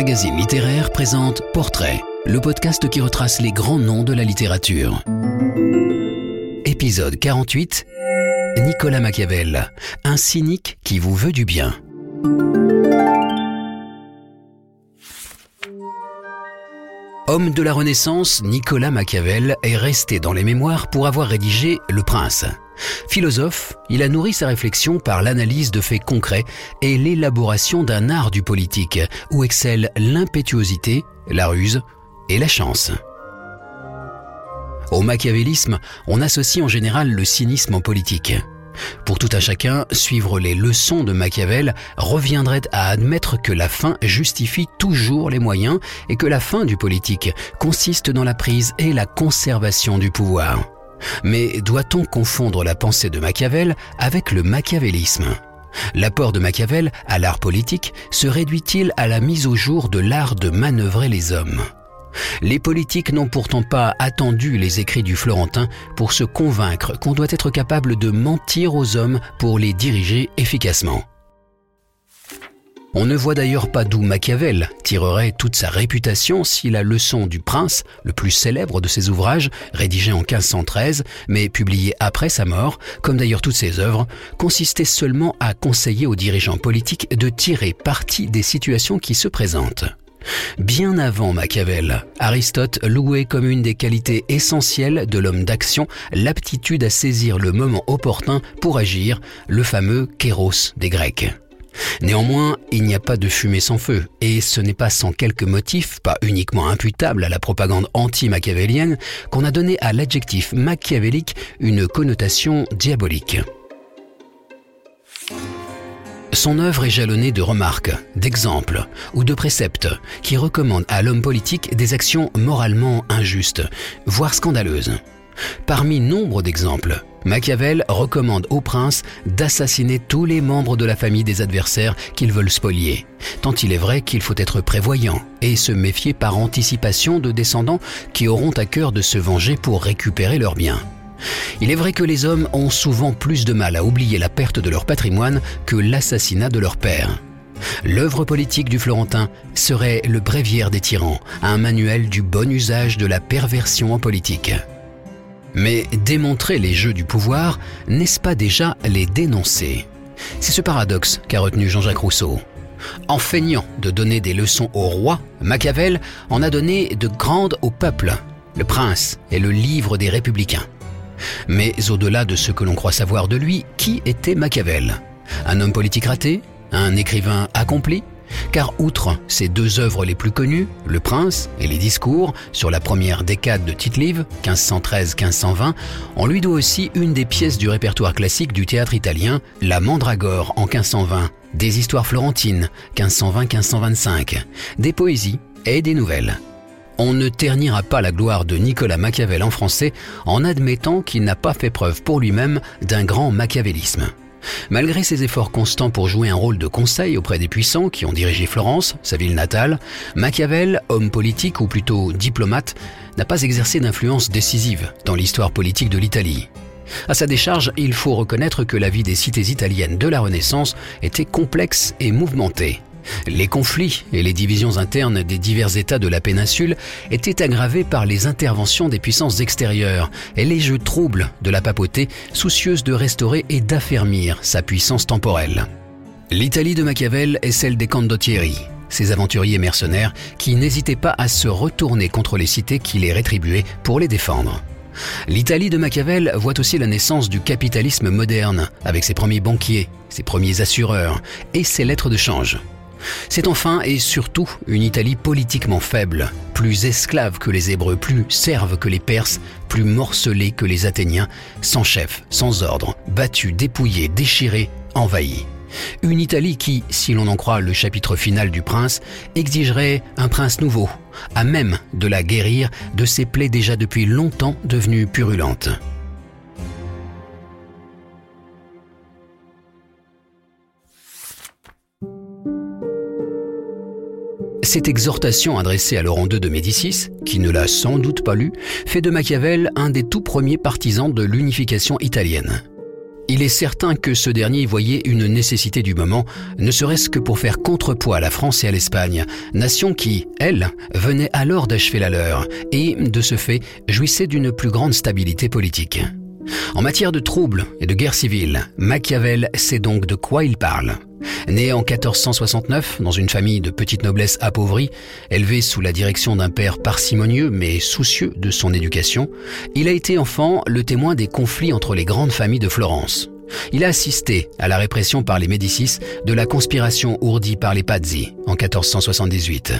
magazine littéraire présente Portrait, le podcast qui retrace les grands noms de la littérature. Épisode 48 Nicolas Machiavel, un cynique qui vous veut du bien. Homme de la Renaissance, Nicolas Machiavel est resté dans les mémoires pour avoir rédigé Le Prince. Philosophe, il a nourri sa réflexion par l'analyse de faits concrets et l'élaboration d'un art du politique où excellent l'impétuosité, la ruse et la chance. Au machiavélisme, on associe en général le cynisme en politique. Pour tout un chacun, suivre les leçons de Machiavel reviendrait à admettre que la fin justifie toujours les moyens et que la fin du politique consiste dans la prise et la conservation du pouvoir. Mais doit-on confondre la pensée de Machiavel avec le machiavélisme? L'apport de Machiavel à l'art politique se réduit-il à la mise au jour de l'art de manœuvrer les hommes? Les politiques n'ont pourtant pas attendu les écrits du Florentin pour se convaincre qu'on doit être capable de mentir aux hommes pour les diriger efficacement. On ne voit d'ailleurs pas d'où Machiavel tirerait toute sa réputation si la leçon du prince, le plus célèbre de ses ouvrages, rédigé en 1513, mais publié après sa mort, comme d'ailleurs toutes ses œuvres, consistait seulement à conseiller aux dirigeants politiques de tirer parti des situations qui se présentent. Bien avant Machiavel, Aristote louait comme une des qualités essentielles de l'homme d'action l'aptitude à saisir le moment opportun pour agir, le fameux kéros des Grecs. Néanmoins, il n'y a pas de fumée sans feu, et ce n'est pas sans quelques motifs, pas uniquement imputables à la propagande anti-machiavélienne, qu'on a donné à l'adjectif machiavélique une connotation diabolique. Son œuvre est jalonnée de remarques, d'exemples ou de préceptes qui recommandent à l'homme politique des actions moralement injustes, voire scandaleuses. Parmi nombre d'exemples, Machiavel recommande au prince d'assassiner tous les membres de la famille des adversaires qu'ils veulent spolier, tant il est vrai qu'il faut être prévoyant et se méfier par anticipation de descendants qui auront à cœur de se venger pour récupérer leurs biens. Il est vrai que les hommes ont souvent plus de mal à oublier la perte de leur patrimoine que l'assassinat de leur père. L'œuvre politique du Florentin serait le bréviaire des tyrans, un manuel du bon usage de la perversion en politique. Mais démontrer les jeux du pouvoir, n'est-ce pas déjà les dénoncer? C'est ce paradoxe qu'a retenu Jean-Jacques Rousseau. En feignant de donner des leçons au roi, Machiavel en a donné de grandes au peuple. Le prince est le livre des républicains. Mais au-delà de ce que l'on croit savoir de lui, qui était Machiavel? Un homme politique raté? Un écrivain accompli? Car outre ses deux œuvres les plus connues, Le Prince et les discours, sur la première décade de Tite-Live, 1513-1520, on lui doit aussi une des pièces du répertoire classique du théâtre italien, La Mandragore en 1520, des histoires florentines, 1520-1525, des poésies et des nouvelles. On ne ternira pas la gloire de Nicolas Machiavel en français en admettant qu'il n'a pas fait preuve pour lui-même d'un grand machiavélisme. Malgré ses efforts constants pour jouer un rôle de conseil auprès des puissants qui ont dirigé Florence, sa ville natale, Machiavel, homme politique ou plutôt diplomate, n'a pas exercé d'influence décisive dans l'histoire politique de l'Italie. À sa décharge, il faut reconnaître que la vie des cités italiennes de la Renaissance était complexe et mouvementée. Les conflits et les divisions internes des divers États de la péninsule étaient aggravés par les interventions des puissances extérieures et les jeux troubles de la papauté soucieuse de restaurer et d'affermir sa puissance temporelle. L'Italie de Machiavel est celle des condottieri, ces aventuriers mercenaires qui n'hésitaient pas à se retourner contre les cités qui les rétribuaient pour les défendre. L'Italie de Machiavel voit aussi la naissance du capitalisme moderne, avec ses premiers banquiers, ses premiers assureurs et ses lettres de change. C'est enfin et surtout une Italie politiquement faible, plus esclave que les Hébreux, plus serve que les Perses, plus morcelée que les Athéniens, sans chef, sans ordre, battue, dépouillée, déchirée, envahie. Une Italie qui, si l'on en croit le chapitre final du prince, exigerait un prince nouveau, à même de la guérir de ses plaies déjà depuis longtemps devenues purulentes. Cette exhortation adressée à Laurent II de Médicis, qui ne l'a sans doute pas lu, fait de Machiavel un des tout premiers partisans de l'unification italienne. Il est certain que ce dernier voyait une nécessité du moment, ne serait-ce que pour faire contrepoids à la France et à l'Espagne, nation qui, elle, venait alors d'achever la leur et, de ce fait, jouissait d'une plus grande stabilité politique. En matière de troubles et de guerre civile, Machiavel sait donc de quoi il parle. Né en 1469 dans une famille de petite noblesse appauvrie, élevé sous la direction d'un père parcimonieux mais soucieux de son éducation, il a été enfant le témoin des conflits entre les grandes familles de Florence. Il a assisté à la répression par les Médicis de la conspiration ourdie par les Pazzi en 1478.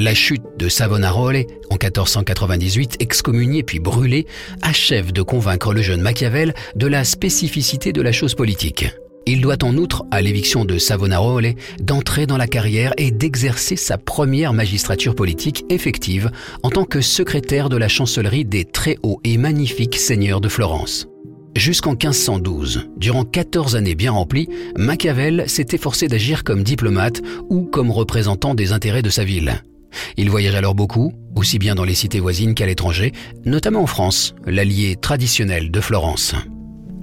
La chute de Savonarola en 1498, excommunié puis brûlé, achève de convaincre le jeune Machiavel de la spécificité de la chose politique. Il doit en outre, à l'éviction de Savonarola, d'entrer dans la carrière et d'exercer sa première magistrature politique effective en tant que secrétaire de la chancellerie des très hauts et magnifiques seigneurs de Florence. Jusqu'en 1512, durant 14 années bien remplies, Machiavel s'est efforcé d'agir comme diplomate ou comme représentant des intérêts de sa ville. Il voyage alors beaucoup, aussi bien dans les cités voisines qu'à l'étranger, notamment en France, l'allié traditionnel de Florence.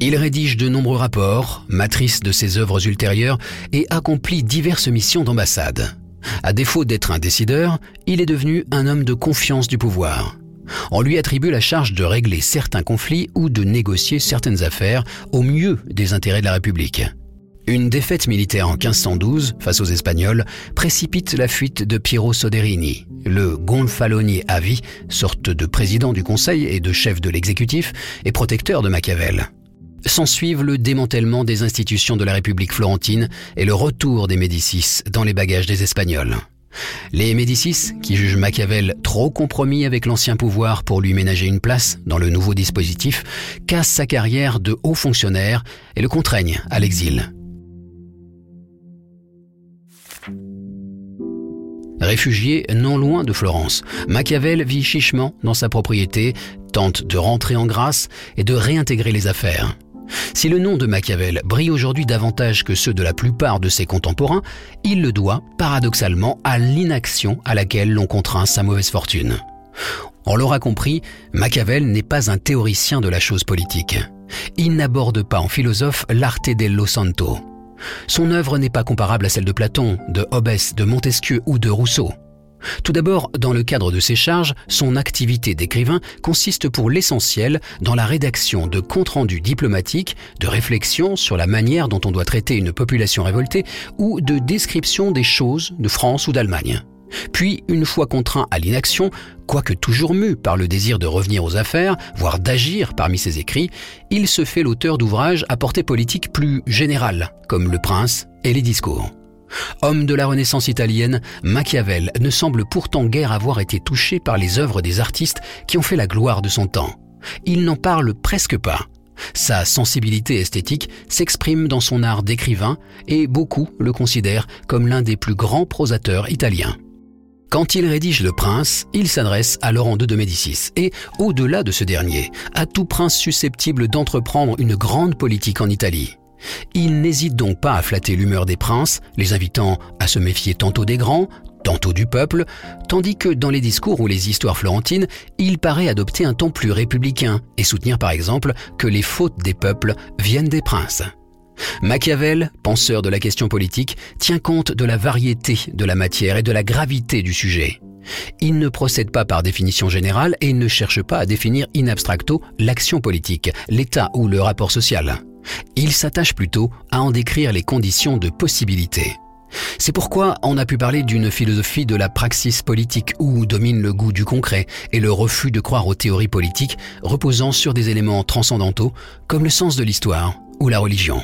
Il rédige de nombreux rapports, matrice de ses œuvres ultérieures, et accomplit diverses missions d'ambassade. À défaut d'être un décideur, il est devenu un homme de confiance du pouvoir. On lui attribue la charge de régler certains conflits ou de négocier certaines affaires au mieux des intérêts de la République. Une défaite militaire en 1512 face aux Espagnols précipite la fuite de Piero Soderini, le gonfalonier à vie, sorte de président du conseil et de chef de l'exécutif et protecteur de Machiavel s'ensuivent le démantèlement des institutions de la République florentine et le retour des Médicis dans les bagages des Espagnols. Les Médicis, qui jugent Machiavel trop compromis avec l'ancien pouvoir pour lui ménager une place dans le nouveau dispositif, cassent sa carrière de haut fonctionnaire et le contraignent à l'exil. Réfugié non loin de Florence, Machiavel vit chichement dans sa propriété, tente de rentrer en grâce et de réintégrer les affaires. Si le nom de Machiavel brille aujourd'hui davantage que ceux de la plupart de ses contemporains, il le doit, paradoxalement, à l'inaction à laquelle l'on contraint sa mauvaise fortune. On l'aura compris, Machiavel n'est pas un théoricien de la chose politique. Il n'aborde pas en philosophe l'arte dello santo. Son œuvre n'est pas comparable à celle de Platon, de Hobbes, de Montesquieu ou de Rousseau. Tout d'abord, dans le cadre de ses charges, son activité d'écrivain consiste pour l'essentiel dans la rédaction de comptes rendus diplomatiques, de réflexions sur la manière dont on doit traiter une population révoltée ou de description des choses de France ou d'Allemagne. Puis, une fois contraint à l'inaction, quoique toujours mu par le désir de revenir aux affaires, voire d'agir parmi ses écrits, il se fait l'auteur d'ouvrages à portée politique plus générale, comme Le Prince et les discours. Homme de la Renaissance italienne, Machiavel ne semble pourtant guère avoir été touché par les œuvres des artistes qui ont fait la gloire de son temps. Il n'en parle presque pas. Sa sensibilité esthétique s'exprime dans son art d'écrivain et beaucoup le considèrent comme l'un des plus grands prosateurs italiens. Quand il rédige Le Prince, il s'adresse à Laurent II de Médicis et, au-delà de ce dernier, à tout prince susceptible d'entreprendre une grande politique en Italie. Il n'hésite donc pas à flatter l'humeur des princes, les invitant à se méfier tantôt des grands, tantôt du peuple, tandis que dans les discours ou les histoires florentines, il paraît adopter un ton plus républicain et soutenir par exemple que les fautes des peuples viennent des princes. Machiavel, penseur de la question politique, tient compte de la variété de la matière et de la gravité du sujet. Il ne procède pas par définition générale et ne cherche pas à définir in abstracto l'action politique, l'état ou le rapport social. Il s'attache plutôt à en décrire les conditions de possibilité. C'est pourquoi on a pu parler d'une philosophie de la praxis politique où domine le goût du concret et le refus de croire aux théories politiques reposant sur des éléments transcendantaux comme le sens de l'histoire ou la religion.